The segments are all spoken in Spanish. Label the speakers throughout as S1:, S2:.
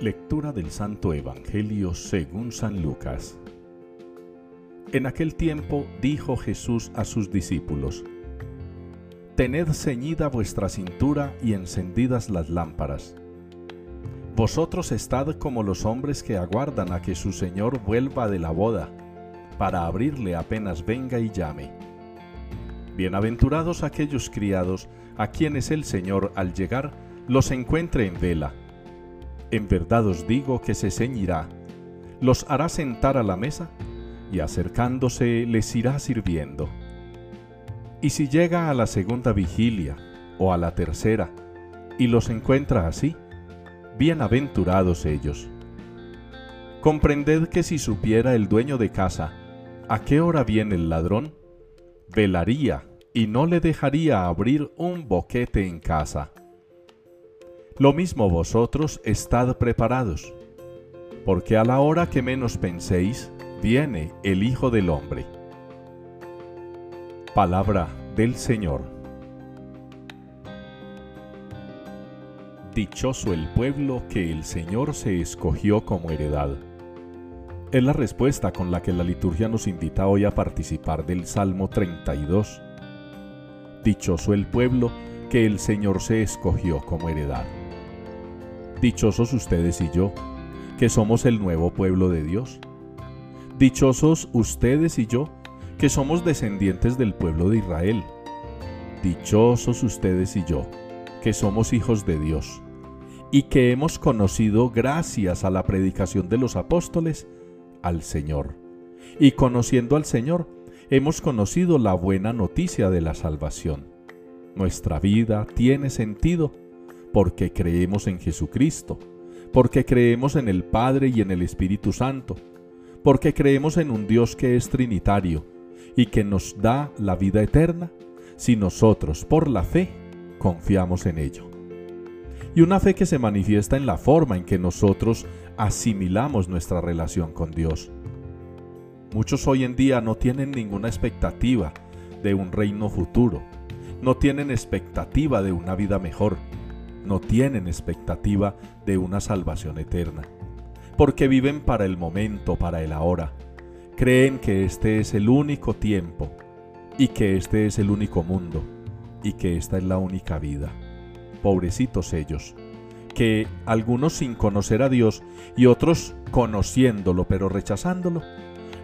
S1: Lectura del Santo Evangelio según San Lucas. En aquel tiempo dijo Jesús a sus discípulos, Tened ceñida vuestra cintura y encendidas las lámparas. Vosotros estad como los hombres que aguardan a que su Señor vuelva de la boda, para abrirle apenas venga y llame. Bienaventurados aquellos criados a quienes el Señor al llegar los encuentre en vela en verdad os digo que se ceñirá, los hará sentar a la mesa y acercándose les irá sirviendo. Y si llega a la segunda vigilia o a la tercera y los encuentra así, bienaventurados ellos. Comprended que si supiera el dueño de casa a qué hora viene el ladrón, velaría y no le dejaría abrir un boquete en casa. Lo mismo vosotros estad preparados, porque a la hora que menos penséis, viene el Hijo del Hombre. Palabra del Señor. Dichoso el pueblo que el Señor se escogió como heredad. Es la respuesta con la que la liturgia nos invita hoy a participar del Salmo 32. Dichoso el pueblo que el Señor se escogió como heredad. Dichosos ustedes y yo, que somos el nuevo pueblo de Dios. Dichosos ustedes y yo, que somos descendientes del pueblo de Israel. Dichosos ustedes y yo, que somos hijos de Dios, y que hemos conocido, gracias a la predicación de los apóstoles, al Señor. Y conociendo al Señor, hemos conocido la buena noticia de la salvación. Nuestra vida tiene sentido porque creemos en Jesucristo, porque creemos en el Padre y en el Espíritu Santo, porque creemos en un Dios que es trinitario y que nos da la vida eterna si nosotros por la fe confiamos en ello. Y una fe que se manifiesta en la forma en que nosotros asimilamos nuestra relación con Dios. Muchos hoy en día no tienen ninguna expectativa de un reino futuro, no tienen expectativa de una vida mejor, no tienen expectativa de una salvación eterna, porque viven para el momento, para el ahora. Creen que este es el único tiempo y que este es el único mundo y que esta es la única vida. Pobrecitos ellos, que algunos sin conocer a Dios y otros conociéndolo pero rechazándolo,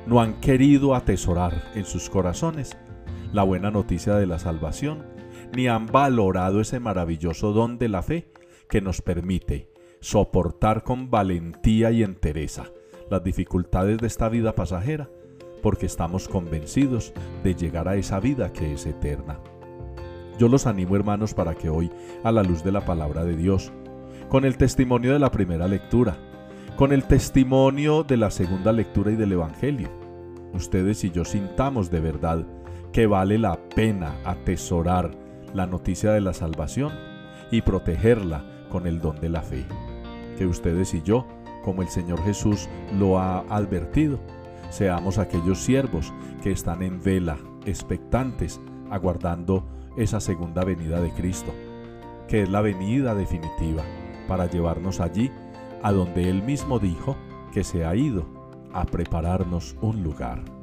S1: no han querido atesorar en sus corazones la buena noticia de la salvación ni han valorado ese maravilloso don de la fe que nos permite soportar con valentía y entereza las dificultades de esta vida pasajera, porque estamos convencidos de llegar a esa vida que es eterna. Yo los animo hermanos para que hoy, a la luz de la palabra de Dios, con el testimonio de la primera lectura, con el testimonio de la segunda lectura y del Evangelio, ustedes y yo sintamos de verdad que vale la pena atesorar la noticia de la salvación y protegerla con el don de la fe. Que ustedes y yo, como el Señor Jesús lo ha advertido, seamos aquellos siervos que están en vela, expectantes, aguardando esa segunda venida de Cristo, que es la venida definitiva para llevarnos allí a donde Él mismo dijo que se ha ido a prepararnos un lugar.